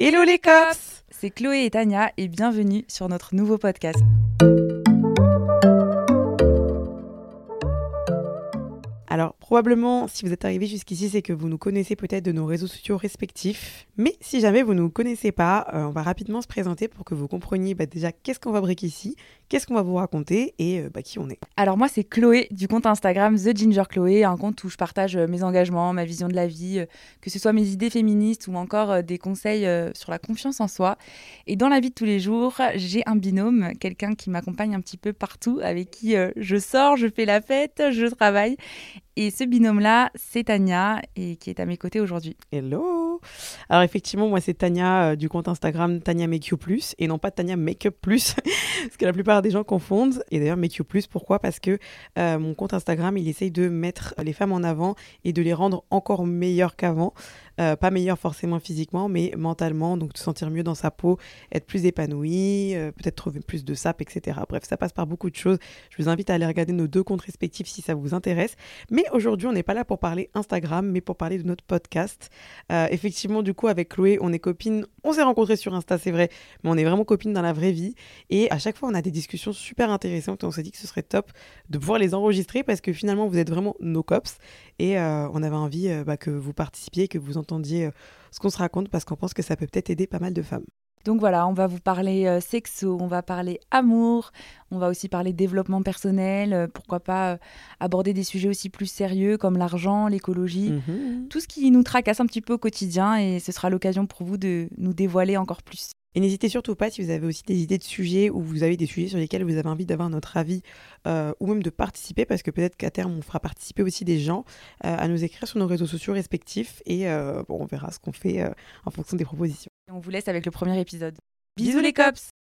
Hello les cops C'est Chloé et Tania et bienvenue sur notre nouveau podcast. Alors, probablement, si vous êtes arrivé jusqu'ici, c'est que vous nous connaissez peut-être de nos réseaux sociaux respectifs. Mais si jamais vous ne nous connaissez pas, euh, on va rapidement se présenter pour que vous compreniez bah, déjà qu'est-ce qu'on va briquer ici, qu'est-ce qu'on va vous raconter et euh, bah, qui on est. Alors, moi, c'est Chloé du compte Instagram The Ginger Chloé, un compte où je partage euh, mes engagements, ma vision de la vie, euh, que ce soit mes idées féministes ou encore des conseils sur la confiance en soi. Et dans la vie de tous les jours, j'ai un binôme, quelqu'un qui m'accompagne un petit peu partout, avec qui je sors, je fais la fête, je travaille. Et ce binôme-là, c'est Tania, et qui est à mes côtés aujourd'hui. Hello Alors effectivement, moi c'est Tania euh, du compte Instagram Tania Make You Plus, et non pas Tania Makeup Plus, parce que la plupart des gens confondent. Et d'ailleurs Make You Plus, pourquoi? Parce que euh, mon compte Instagram, il essaye de mettre les femmes en avant et de les rendre encore meilleures qu'avant. Euh, pas meilleures forcément physiquement, mais mentalement, donc se sentir mieux dans sa peau, être plus épanoui, euh, peut-être trouver plus de sap, etc. Bref, ça passe par beaucoup de choses. Je vous invite à aller regarder nos deux comptes respectifs si ça vous intéresse. Mais aujourd'hui, on n'est pas là pour parler Instagram, mais pour parler de notre podcast. Euh, effectivement, du coup, avec Chloé, on est copines. On s'est rencontrés sur Insta, c'est vrai, mais on est vraiment copines dans la vraie vie. Et à chaque fois, on a des discussions super intéressantes. Et on s'est dit que ce serait top de pouvoir les enregistrer parce que finalement, vous êtes vraiment nos cops. Et euh, on avait envie euh, bah, que vous participiez, que vous entendiez euh, ce qu'on se raconte parce qu'on pense que ça peut peut-être aider pas mal de femmes. Donc voilà, on va vous parler euh, sexo, on va parler amour, on va aussi parler développement personnel, euh, pourquoi pas euh, aborder des sujets aussi plus sérieux comme l'argent, l'écologie, Mhm. tout ce qui nous tracasse un petit peu au quotidien et ce sera l'occasion pour vous de nous dévoiler encore plus. Et n'hésitez surtout pas si vous avez aussi des idées de sujets ou vous avez des sujets sur lesquels vous avez envie d'avoir notre avis euh, ou même de participer parce que peut-être qu'à terme on fera participer aussi des gens euh, à nous écrire sur nos réseaux sociaux respectifs et euh, bon, on verra ce qu'on fait en fonction des propositions. Et on vous laisse avec le premier épisode. Bisous les cops